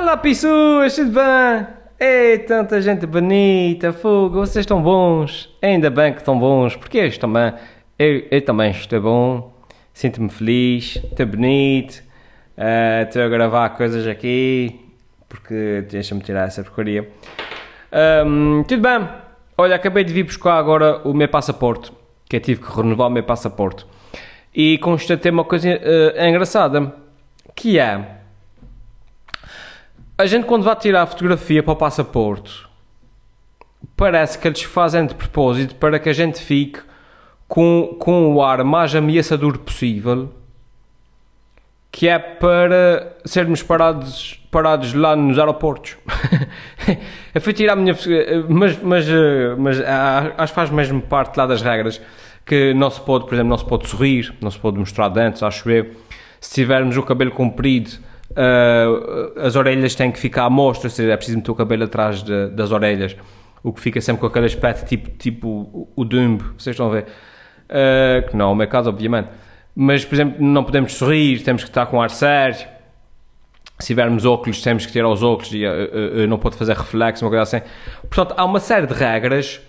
Olá, pessoas, tudo bem? Ei, tanta gente bonita, fogo, vocês estão bons. Ainda bem que estão bons, porque eu também, eu, eu também estou bom, sinto-me feliz, estou bonito, eh, estou a gravar coisas aqui, porque deixa-me tirar essa porcaria. Ahm, tudo bem, olha, acabei de vir buscar agora o meu passaporte, que eu tive que renovar o meu passaporte, e constatei uma coisa eh, engraçada, que é... A gente quando vai tirar a fotografia para o passaporte, parece que eles fazem de propósito para que a gente fique com, com o ar mais ameaçador possível, que é para sermos parados, parados lá nos aeroportos. Eu fui tirar a minha mas, mas, mas ah, acho que faz mesmo parte lá das regras, que não se pode, por exemplo, não se pode sorrir, não se pode mostrar dentes, acho eu. Se tivermos o cabelo comprido, Uh, as orelhas têm que ficar à mostra, ou seja, é preciso meter o cabelo atrás de, das orelhas, o que fica sempre com aquele aspecto tipo, tipo o, o Dumbo, vocês estão a ver? Uh, que não é o meu caso, obviamente. Mas, por exemplo, não podemos sorrir, temos que estar com ar sério. Se tivermos óculos, temos que tirar os óculos e uh, não pode fazer reflexo, uma coisa assim. Portanto, há uma série de regras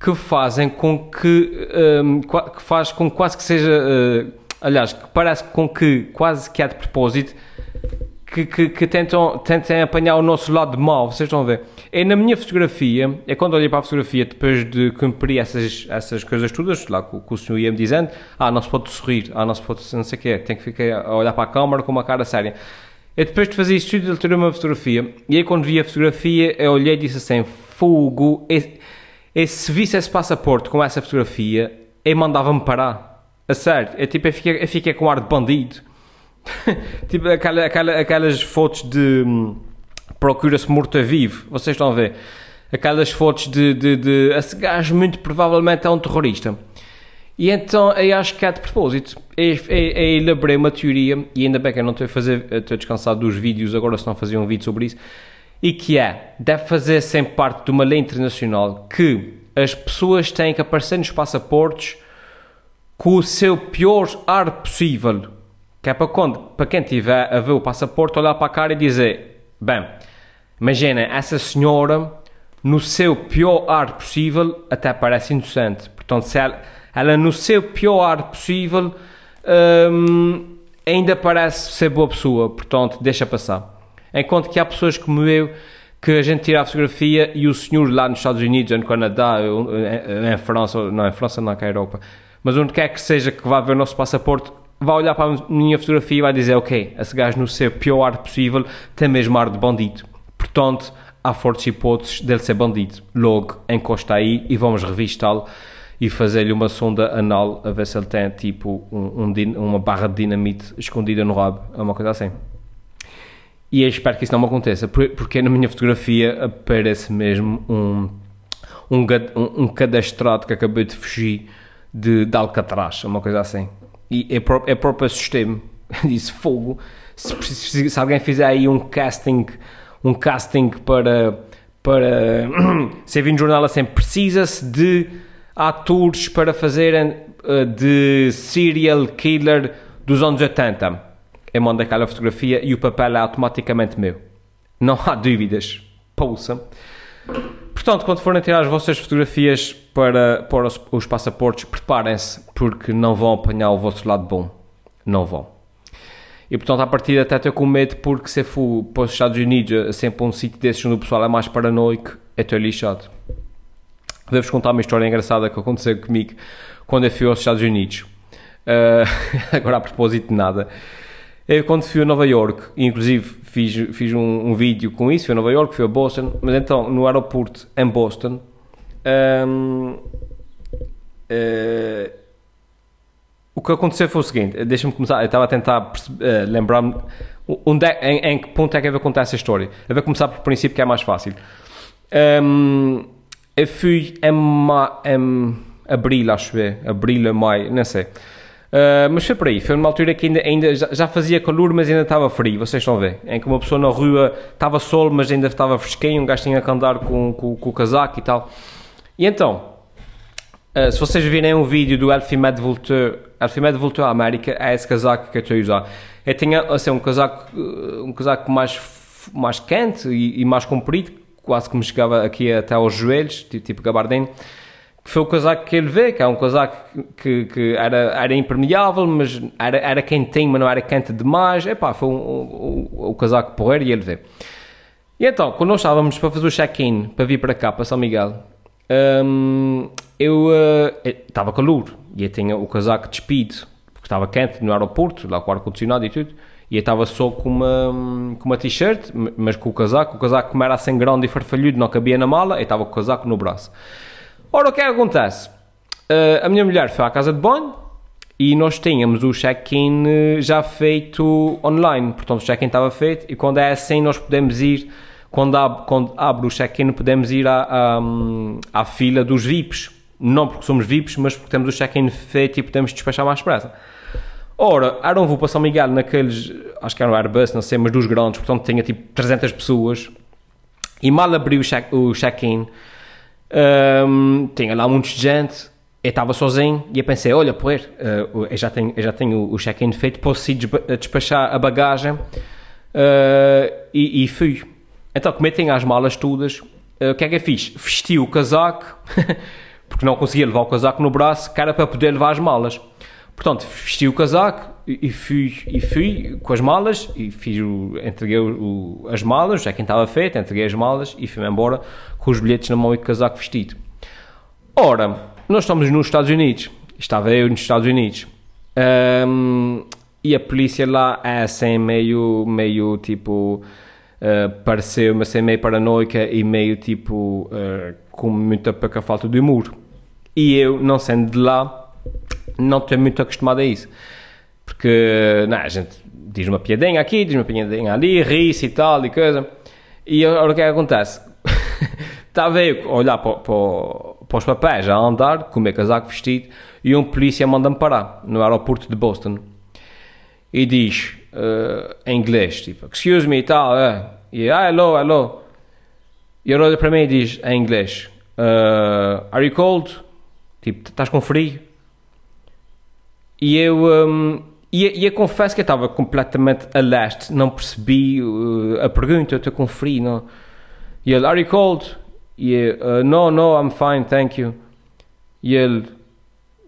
que fazem com que, um, que faz com que quase que seja, aliás, que parece com que quase que é de propósito que, que, que, tentam, tentem apanhar o nosso lado mau, vocês estão a ver? É na minha fotografia, é quando olhei para a fotografia, depois de cumprir essas, essas coisas todas, lá que, que o senhor ia me dizendo, ah, não se pode sorrir, ah, não se pode, não sei o quê, tem que ficar a olhar para a câmara com uma cara séria. E depois de fazer isso tudo, ele uma fotografia, e aí quando vi a fotografia, eu olhei e disse assim, fogo, e, e se visse esse passaporte com essa fotografia, ele mandava-me parar. A sério, eu, tipo, eu, fiquei, eu fiquei com ar de bandido tipo aquela, aquela, aquelas fotos de hum, procura-se morto-vivo, vocês estão a ver? Aquelas fotos de, de, de esse gajo muito provavelmente é um terrorista. E então eu acho que é de propósito. Eu, eu, eu elaborei uma teoria, e ainda bem que eu não estou a fazer, estou descansado dos vídeos agora, se não fazia um vídeo sobre isso, e que é, deve fazer sempre parte de uma lei internacional que as pessoas têm que aparecer nos passaportes com o seu pior ar possível. Que é para quando, para quem tiver a ver o passaporte, olhar para a cara e dizer: Bem, imagina, essa senhora, no seu pior ar possível, até parece inocente. Portanto, se ela, ela no seu pior ar possível, hum, ainda parece ser boa pessoa. Portanto, deixa passar. Enquanto que há pessoas como eu que a gente tira a fotografia e o senhor lá nos Estados Unidos, ou no Canadá, ou em França, não, em França não, que é a Europa, mas onde quer que seja que vá ver o nosso passaporte, vai olhar para a minha fotografia e vai dizer: Ok, esse gajo, no seu pior ar possível, tem mesmo ar de bandido. Portanto, há fortes hipóteses dele ser bandido. Logo, encosta aí e vamos revistá-lo e fazer-lhe uma sonda anal a ver se ele tem tipo um, um, uma barra de dinamite escondida no rabo, é uma coisa assim. E eu espero que isso não me aconteça, porque na minha fotografia aparece mesmo um, um, um, cadastrado que acabei de fugir de, de Alcatraz, uma coisa assim e é, pró é próprio assustei-me. Disse fogo. Se, se, se, alguém fizer aí um casting, um casting para, para ser vindo jornal assim, precisa-se de atores para fazerem uh, de serial killer dos anos 80. Eu mando aquela fotografia e o papel é automaticamente meu. Não há dúvidas. Pouça. Portanto, quando forem tirar as vossas fotografias para, os, os passaportes, preparem-se, porque não vão apanhar o vosso lado bom. Não vão. E portanto, a partir até estou com medo, porque se for para os Estados Unidos, sempre um sítio desses onde o pessoal é mais paranoico, é estou lixado. Vou-vos contar uma história engraçada que aconteceu comigo quando eu fui aos Estados Unidos. Uh, agora, a propósito de nada. Eu, quando fui a Nova York, inclusive fiz, fiz um, um, vídeo com isso, fui a Nova York, fui a Boston, mas então no aeroporto em Boston, um, uh, eh, o que aconteceu foi o seguinte, deixa-me começar, eu estava a tentar uh, lembrar-me onde é, em, em, que ponto é que eu vou contar essa história. Eu vou começar por princípio que é mais fácil. Um, eu fui em, em abril, acho eu, abril, maio, não sei. Uh, mas foi por aí, foi numa altura que ainda, ainda já, fazia calor, mas ainda estava frio, vocês estão a ver, em que uma pessoa na rua estava sol, mas ainda estava fresquinho, um gajo tinha que andar com, com, com o casaco e tal. E então, uh, se vocês virem um vídeo do Elfimed Volteur, Elfimed Volteur América, é esse casaco que eu estou a usar. Eu tinha assim, um casaco, um casaco mais mais quente e, e mais comprido, quase que me chegava aqui até aos joelhos, tipo, tipo gabardine, que foi o casaco que ele vê, que é um casaco que, que era, era impermeável, mas era, era quentinho, mas não era quente demais. Epá, foi um, um, um, o casaco porreiro e ele vê. E então, quando nós estávamos para fazer o check-in, para vir para cá, para São Miguel, hum, eu estava uh, calor e eu tinha o casaco despido, porque estava quente no aeroporto, lá com o ar-condicionado e tudo. E eu estava só com uma, com uma t-shirt, mas com o casaco. O casaco, como era sem grão e farfalhudo, não cabia na mala, eu estava com o casaco no braço. Ora, o que é que acontece? Uh, a minha mulher foi à casa de banho e nós tínhamos o check-in eh, já feito online. Portanto, o check-in estava feito e quando é assim, nós podemos ir. Quando abre, quando abre o check-in, podemos ir à, à, à, fila dos VIPs. Não porque somos VIPs, mas porque temos o check-in feito e podemos despachar mais depressa. Ora, era um voo para São Miguel naqueles, acho que era um Airbus, não sei, mas dos grandes, portanto tinha tipo 300 pessoas. E mal abri o check-in, check um, tinha lá muita gente, eu estava sozinho e eu pensei, olha, pois, uh, eu já tenho, eu já tenho o check-in feito, posso ir despachar a bagagem uh, e, e, fui. Então, como eu tinha as malas todas, uh, o que é que eu fiz? Vesti o casaco, porque não conseguia levar o casaco no braço, era para poder levar as malas. Portanto, vesti o casaco e fui, e fui com as malas e fiz o, entreguei o, as malas, já quem estava feito, entreguei as malas e fui-me embora com os bilhetes na mão e casaco vestido. Ora, nós estamos nos Estados Unidos, estava eu nos Estados Unidos, um, e a polícia lá é assim meio, meio tipo, uh, pareceu-me assim meio paranoica e meio tipo, uh, com muita pouca falta de humor. E eu, não sendo de lá, não estou muito acostumado a isso. Porque, não, a gente diz uma piadinha aqui, diz uma piadinha ali, ri-se e tal e coisa. E agora o que é que acontece? Estava eu a olhar para, para, para os papéis, a andar, com o meu casaco vestido, e um polícia manda-me parar no aeroporto de Boston. E diz, uh, em inglês, tipo, excuse me e tal, uh, e ah, hello, hello. E ele olha para mim e diz, em inglês, uh, are you cold? Tipo, estás com frio? E eu, um, e, e eu confesso que eu estava completamente a leste, não percebi uh, a pergunta, eu estou com frio, não. E ele, are you cold? E uh, no, no, I'm fine, thank you. E ele,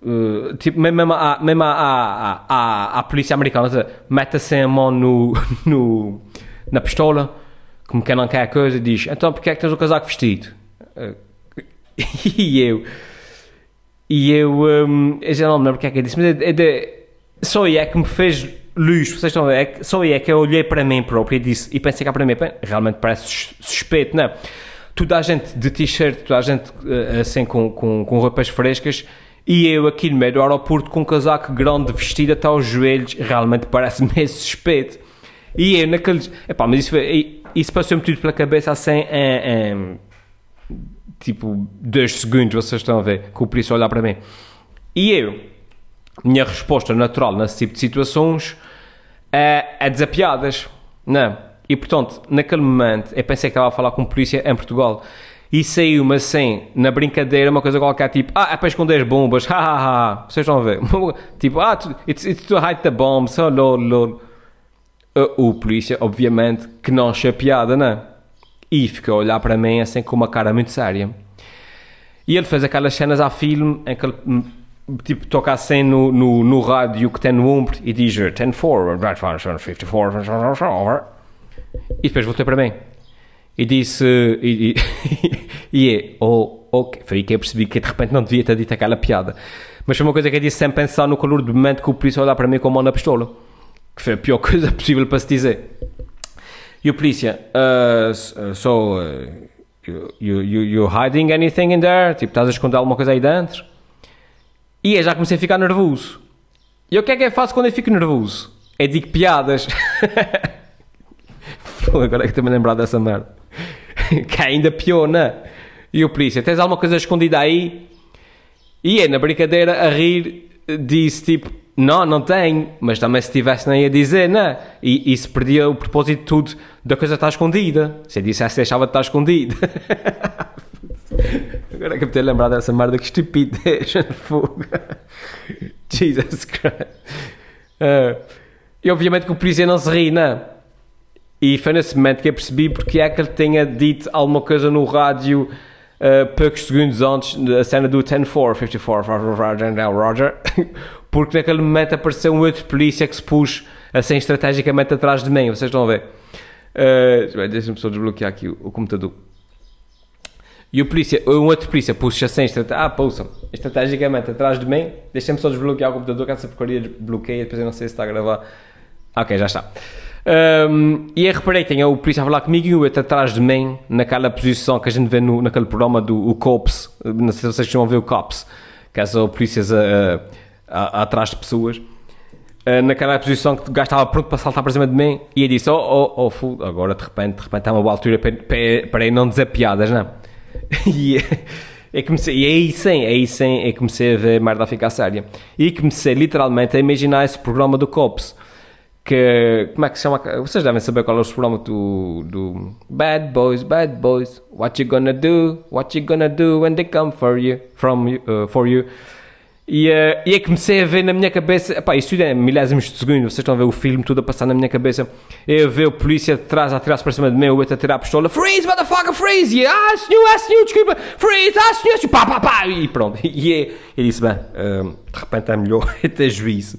uh, tipo, mesmo a, mesmo a, a, a, a polícia americana, mete assim a mão no, no, na pistola, como quem não quer a coisa, e diz, então porque é que tens o casaco vestido? Uh, e eu e eu, um, eu já não me lembro o que é que eu disse, mas é, é de, só é que me fez luz, vocês estão a ver, é só aí é que eu olhei para mim próprio e disse, e pensei cá para mim, realmente parece suspeito, não é? Toda a gente de t-shirt, toda a gente eh, assim com, com, com roupas frescas, e eu aqui no meio do aeroporto com um casaco grande vestido até aos joelhos, realmente parece meio suspeito. E eu naqueles, epá, mas isso, isso passou-me tudo pela cabeça assim, em, em tipo, dois segundos, vocês estão a ver, que o polícia olhar para mim. E eu, minha resposta natural nesse tipo de situações é, é desapiadas, não E portanto, naquele momento, eu pensei que estava a falar com polícia em Portugal e saiu-me assim, na brincadeira, uma coisa qualquer, tipo, ah, é para esconder bombas, ha ha ha, vocês estão a ver? tipo, ah, it's, it's to hide the bombs, oh lol, lol. O polícia, obviamente, que não achou piada, não e ficou a olhar para mim assim com uma cara muito séria. E ele fez aquelas cenas a filme em que ele hum, tipo toca assim no, no, no rádio que tem no ombro e diz 10 forward, 54, e depois voltou para mim e disse e, e, e é, oh, ok, foi aí que eu percebi que de repente não devia ter dito aquela piada mas foi uma coisa que eu disse sem pensar no calor do momento que o polícia olhar para mim com a mão na pistola que foi a pior coisa possível para se dizer e o polícia, uh, so, uh, you, you, you hiding anything in there? Tipo, estás a esconder alguma coisa aí dentro? E eu já comecei a ficar nervoso. E o que é que eu faço quando eu fico nervoso? É digo piadas. Agora é que a lembrar dessa merda. que é ainda pior, não é? E o polícia, tens alguma coisa escondida aí? E é na brincadeira a rir, disse tipo, não, não tem, mas também se tivesse nem a dizer, não. E, e se perdia o propósito de tudo da coisa estar escondida. Se eu dissesse, deixava de estar escondida. Agora é que me lembrar dessa merda, que estupidez, fuga. Jesus Christ. Uh, e obviamente que o polícia não se ri, não. E foi nesse momento que eu percebi porque é que ele tinha dito alguma coisa no rádio uh, poucos segundos antes da cena do 10-4, 54, Roger, porque naquele momento apareceu um outro polícia que se pôs assim estrategicamente atrás de mim, vocês estão a ver? Uh, Deixa-me só desbloquear aqui o, computador. E o polícia, um outro polícia pôs-se assim, ah, pousam, estrategicamente atrás de mim, deixa-me só desbloquear o computador, que essa porcaria bloqueia, depois eu não sei se está a gravar. Ok, já está. Um, e eu reparei, tem o polícia a falar comigo e o outro atrás de mim, naquela posição que a gente vê no, naquele programa do o COPS, não sei se vocês a ver o COPS, que é só polícias a, a, a, atrás de pessoas. Uh, naquela posição que o gajo estava pronto para saltar para cima de mim e eu disse: Oh, oh, oh, agora de repente, de repente é uma boa altura para, para, para não dizer piadas, não? e, é comecei, e aí sim, aí sim, é comecei a ver merda a ficar séria. E comecei literalmente a imaginar esse programa do COPS que como é que se chama? Vocês devem saber qual é o programa do, do Bad Boys, Bad Boys. What you gonna do? What you gonna do when they come for you? From you, uh, for you? E, uh, e é comecei a ver na minha cabeça, epá, isso é milésimos de segundo, vocês estão a ver o filme tudo a passar na minha cabeça. Eu a ver o polícia de trás a atirar-se para cima de mim, o outro a tirar a pistola, freeze, motherfucker, freeze! E ah, senhor, ah, senhor, desculpa, freeze, ah, senhor, pá, pá, pá! E pronto, e é, ele disse, bem, uh, de repente é melhor ter juízo.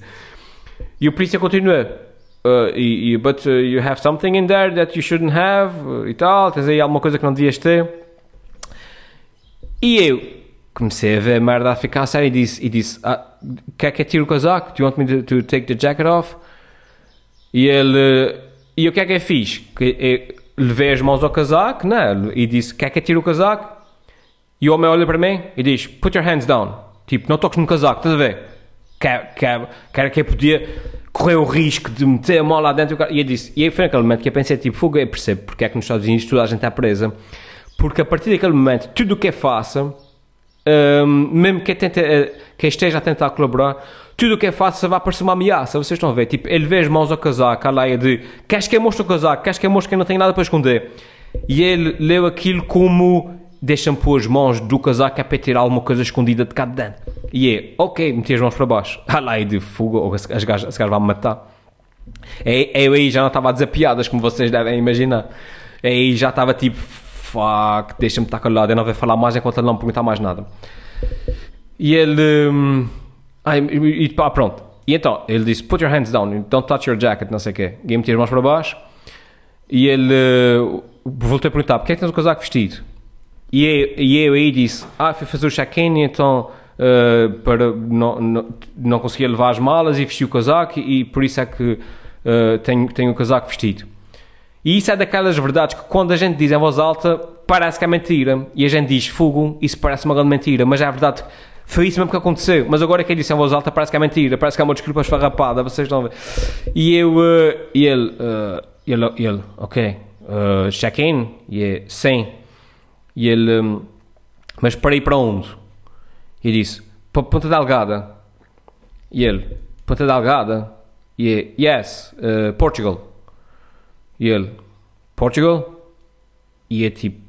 E o polícia continua, Uh, e, but uh, you have something in there that you shouldn't have uh, e tal, tens aí alguma coisa que não devias ter. E eu comecei a ver a merda a ficar a sério e disse, e disse ah, quer que eu tire o casaco? Do you want me to, to, take the jacket off? E ele, e o que é que eu fiz? Que eu levei as mãos ao casaco, né? E disse, quer que eu tire o casaco? E o homem olha para mim e diz, put your hands down. Tipo, não toques no casaco, estás a ver? Quer, quer, quer que eu podia correu o risco de meter a mão lá dentro e eu disse, e aí foi naquele momento que eu pensei tipo, fogo, eu percebo porque é que nos Estados Unidos toda a gente está presa. Porque a partir daquele momento tudo o que é faça um, mesmo que, tente, uh, que esteja a tentar colaborar tudo o que é faça vai parecer uma ameaça vocês estão a ver, tipo, ele vê as mãos ao casaco a leia de, queres que eu mostre o casaco? Queres que eu mostre que eu não tenho nada para esconder? E ele leu aquilo como deixa-me pôr as mãos do casaco é para tirar alguma coisa escondida de cá de dentro. E é, ok, meti as mãos para baixo. Ah lá, e de fuga, ou as gajas, as gajas vão me matar. É, eu aí já não estava a dizer piadas, como vocês devem imaginar. É aí já estava tipo, fuck, deixa-me estar calado, eu não vou falar mais enquanto ele não perguntar mais nada. E ele, hum, e, pá, pronto. E então, ele disse, put your hands down, don't touch your jacket, não sei o quê. E eu meti as mãos para baixo. E ele, uh, voltou a perguntar, porquê é que tens o casaco vestido? E eu, e eu aí disse, ah, fui fazer o check-in, então uh, para, não, não, não conseguia levar as malas e vesti o casaco e por isso é que uh, tenho, tenho o casaco vestido. E isso é daquelas verdades que quando a gente diz em voz alta parece que é mentira e a gente diz fogo, isso parece uma grande mentira, mas é a verdade foi isso mesmo que aconteceu. Mas agora que eu disse em voz alta parece que é mentira, parece que é uma desculpa esfarrapada, vocês estão a. E eu, uh, e ele, uh, ele, ele, ok, uh, check-in? E yeah, sim. E ele, hum, mas para ir para onde? E disse, para Ponta Delgada. E ele, Ponta Delgada? E ele, yes, uh, Portugal. E ele, Portugal? E é tipo,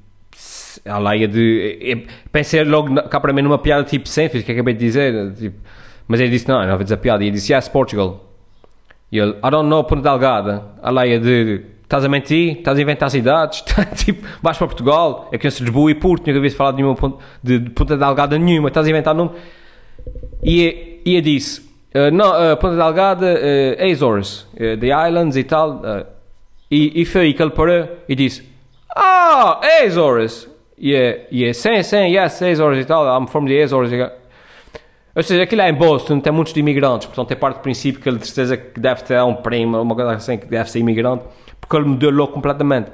a leia de. Pensei logo cá para mim numa piada tipo o que acabei de dizer. Tipo, mas ele disse, não, não vou dizer piada. E ele disse, yes, Portugal. E ele, I don't know Ponta Delgada. A leia de Estás a mentir? Estás a inventar cidades? tipo, vais para Portugal, é conheço Lisboa e Porto, nunca ouvi falar de, nenhuma ponta, de, de Ponta Delgada nenhuma, estás a inventar nome. E, e eu disse, uh, não, uh, Ponta Delgada, uh, Azores, uh, The Islands e tal. E, e foi aí que ele parou e disse, ah, Azores. E yeah, yeah, sim, sim, yes, Azores e tal, I'm from the Azores. Ou seja, aquilo é em Boston, tem muitos de imigrantes, portanto é parte do princípio que ele de certeza que deve ter um primo, uma coisa assim, que deve ser imigrante porque ele mudou completamente.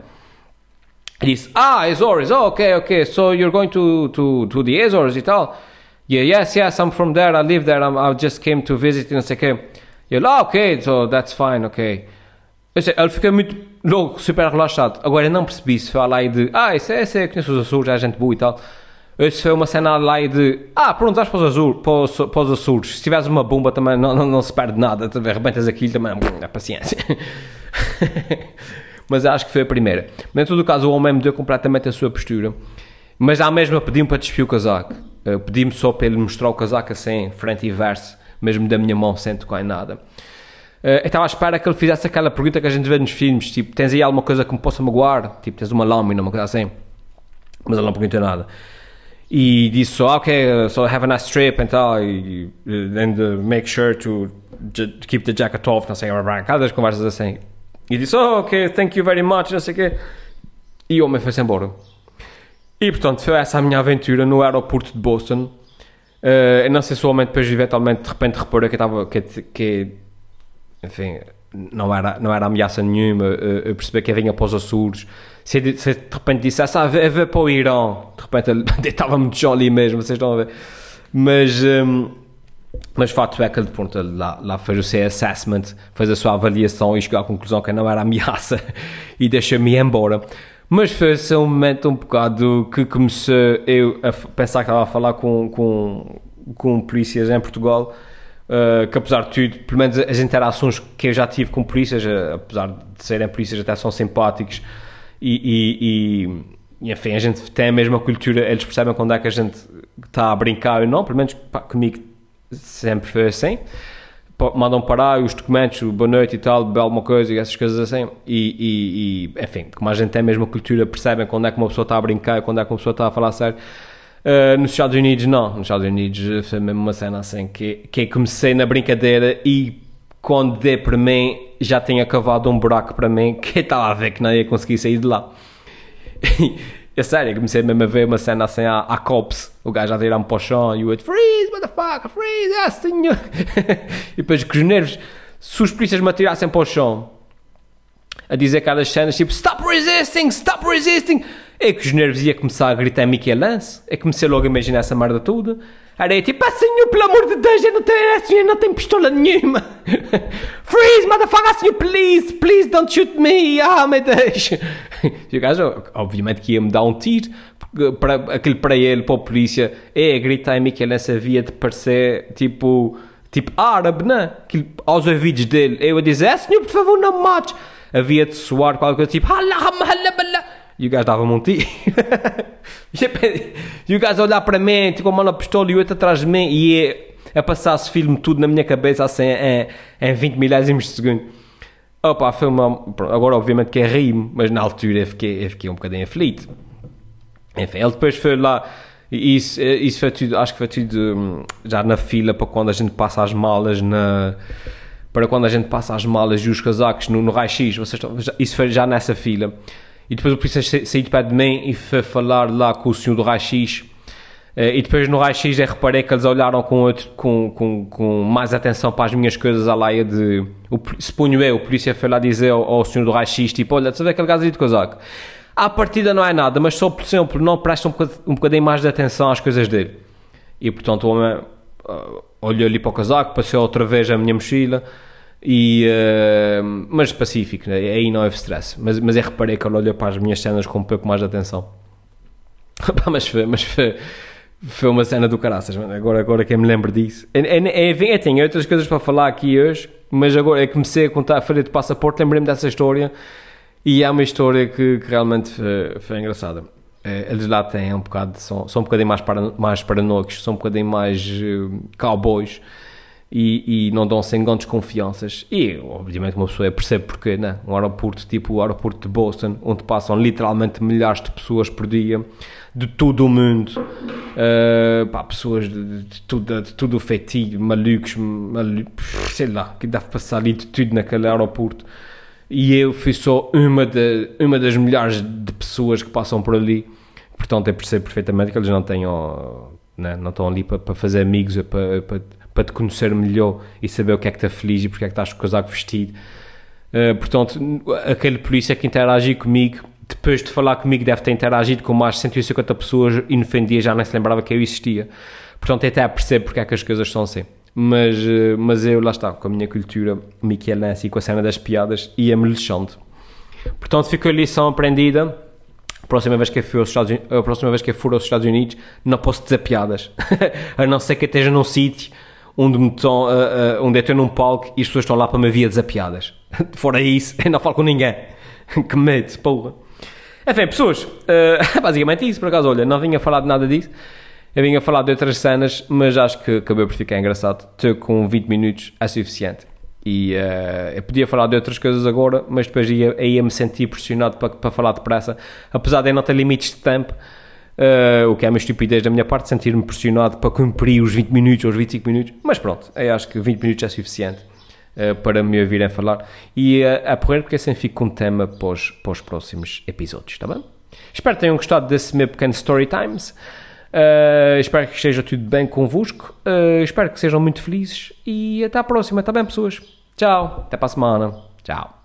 Ele disse, ah, Azores, oh, ok, ok, so you're going to, to, to the Azores e tal? Yeah, yes, yes, I'm from there, I live there, I'm, I just came to visit, não sei o quê. E ele, ah, ok, so that's fine, ok. Sei, ele fica muito logo, super relaxado. Agora, eu não percebi se foi lá e de, ah, isso é, isso é, conheço os Açores, é gente boa e tal. Se foi uma cena lá e de, ah, pronto, vais para os, Azul, para os, para os Açores. Se tiveres uma bomba também não, não, não se perde nada, de arrebentas aquilo também, é paciência. mas acho que foi a primeira. Mas em todo o caso, o homem mudou completamente a sua postura. Mas à mesma pediu-me para despir o casaco. Pedi-me só para ele mostrar o casaco assim, frente e verso, mesmo da minha mão, sem tocar em nada. eu estava à espera que ele fizesse aquela pergunta que a gente vê nos filmes, tipo, tens aí alguma coisa que me possa magoar? Tipo, tens uma lâmina, uma coisa assim. Mas ele não perguntou nada. E disse só, ok, so have a nice trip and tal, e, and uh, make sure to, keep the jacket off, não sei, cada conversas assim. E disse, oh, ok, thank you very much, não sei o quê. E o homem foi-se embora. E portanto, foi essa a minha aventura no aeroporto de Boston. Uh, eu não sei se o homem depois eventualmente de repente reparou que estava que, que enfim não era, não era ameaça nenhuma eu percebi que vinha para os Açores se, se de repente dissesse ah, vê, vê para o Irão de repente ele estava muito jolly mesmo vocês estão a ver mas um, mas o fato é que ele, pronto, lá, lá fez o seu assessment fez a sua avaliação e chegou à conclusão que não era ameaça e deixou-me embora. Mas foi um momento um bocado que comecei eu a pensar que estava a falar com, com, com polícias em Portugal, uh, que apesar de tudo, pelo menos as interações que eu já tive com polícias, uh, apesar de serem polícias até são simpáticos e, e, e, enfim, a gente tem a mesma cultura, eles percebem quando é que a gente está a brincar ou não, pelo menos pá, comigo sempre foi assim mandam parar os documentos, boa noite e tal, bebe alguma coisa e essas coisas assim. E, e, e, enfim, como a gente tem a mesma cultura, percebem quando é que uma pessoa está a brincar quando é que uma pessoa está a falar sério. Uh, nos Estados Unidos, não. Nos Estados Unidos foi mesmo uma cena assim que, que comecei na brincadeira e quando dei para mim já tinha cavado um buraco para mim que estava a ver que não ia conseguir sair de lá. É sério, comecei mesmo a ver uma cena assim à, à cops, o gajo a tirar-me para o chão e o outro, freeze, motherfucker, freeze, yes, senhor. e depois com os nervos, se os polícias me atirassem para o chão, a dizer aquelas cenas tipo, stop resisting, stop resisting, é que os nervos ia começar a gritar Mickey Lance, é que comecei logo a imaginar essa merda toda. Era tipo, ah senhor, pelo amor de Deus, eu não tenho, senhor, não tenho pistola nenhuma. Freeze, motherfucker, senhor, please, please don't shoot me, ah, meu Deus. E o gajo, obviamente que ia-me dar um tiro, para, aquele para ele, para a polícia, é gritar em Mickey Lance havia de parecer, tipo, tipo árabe, né? Aquilo, aos ouvidos dele, eu a dizer, ah senhor, por favor, não me mates. Havia de soar qualquer coisa, tipo, e o gajo dava-me um tiro. e o gajo olhar para mim, tipo, a mão na pistola e o outro atrás de mim, e a passar-se filme tudo na minha cabeça, assim, em, em 20 milésimos de segundo. Opa, foi uma. Agora, obviamente, que é rimo, mas na altura eu fiquei, eu fiquei um bocadinho aflito. Enfim, ele depois foi lá. Isso, isso foi tudo, acho que foi tudo hum, já na fila para quando a gente passa as malas na. Para quando a gente passa as malas e os casacos no, no raio-x, isso foi já nessa fila. E depois o polícia saiu de pé de mim e foi falar lá com o senhor do raio-x. Eh, e depois no raio-x eu reparei que eles olharam com, outro, com, com, com mais atenção para as minhas coisas à laia de... O, suponho eu, o polícia foi lá dizer ao, ao senhor do raio-x, tipo, olha, vê aquele gajo ali de casaco? À partida não é nada, mas só, por exemplo, não presta um bocadinho, um bocadinho mais de atenção às coisas dele. E portanto o homem uh, olhou ali para o casaco, passou outra vez a minha mochila e, uh, mas pacífico, né? aí não houve stress. Mas, mas eu reparei que ele olhou para as minhas cenas com um pouco mais de atenção. mas foi, mas foi, foi uma cena do caraças, agora, agora que eu me lembro disso. É, é, é, eu tenho outras coisas para falar aqui hoje, mas agora eu comecei a contar a folha de passaporte, lembrei-me dessa história e é uma história que, que realmente foi, foi, engraçada. É, eles lá têm um bocado, são, são um bocadinho mais, para, mais paranoicos, são um bocadinho mais uh, cowboys e, e não dão sem grandes confianças. E, obviamente, uma pessoa percebe porque, né? Um aeroporto tipo o aeroporto de Boston, onde passam literalmente milhares de pessoas por dia, de todo o mundo, uh, pá, pessoas de, de, tudo, de tudo o feitio, malucos, malucos, sei lá, que deve passar ali de tudo naquele aeroporto. E eu fui só uma, de, uma das milhares de pessoas que passam por ali. Portanto, eu percebo perfeitamente que eles não tenham, né? não estão ali para, para fazer amigos, para, para para te conhecer melhor e saber o que é que está feliz e porque é que estás com o casaco vestido. Uh, portanto, aquele polícia que interagiu comigo, depois de falar comigo, deve ter interagido com mais de 150 pessoas e no fim dia já nem se lembrava que eu existia. Portanto, até percebo porque é que as coisas são assim. Mas, uh, mas eu, lá está, com a minha cultura michelense e com a cena das piadas, ia-me lixando. Portanto, ficou a lição aprendida. A próxima vez que eu for aos Estados Unidos, a próxima vez que eu for aos Estados Unidos, não posso dizer piadas. a não ser que esteja num sítio onde, me estão, uh, uh, onde eu estou num palco e as pessoas estão lá para me ver desapiadas. Fora isso, eu não falo com ninguém. que medo, porra. Enfim, pessoas, uh, basicamente isso, por acaso, olha, não vinha falar de nada disso. Eu vinha falar de outras cenas, mas acho que acabei por ficar engraçado. Estou com 20 minutos, é suficiente. E uh, eu podia falar de outras coisas agora, mas depois ia, ia me sentir pressionado para, para falar depressa, apesar de eu não ter limites de tempo. Uh, o que é uma estupidez da minha parte, sentir-me pressionado para cumprir os 20 minutos ou os 25 minutos, mas pronto, eu acho que 20 minutos é suficiente uh, para me ouvirem falar e uh, a correr, porque assim fico com um tema para os, para os próximos episódios, está bem? Espero que tenham gostado desse meu pequeno Story Times. Espero que esteja tudo bem convosco. Espero que sejam muito felizes e até à próxima, está bem, pessoas? Tchau, até para a semana. Tchau.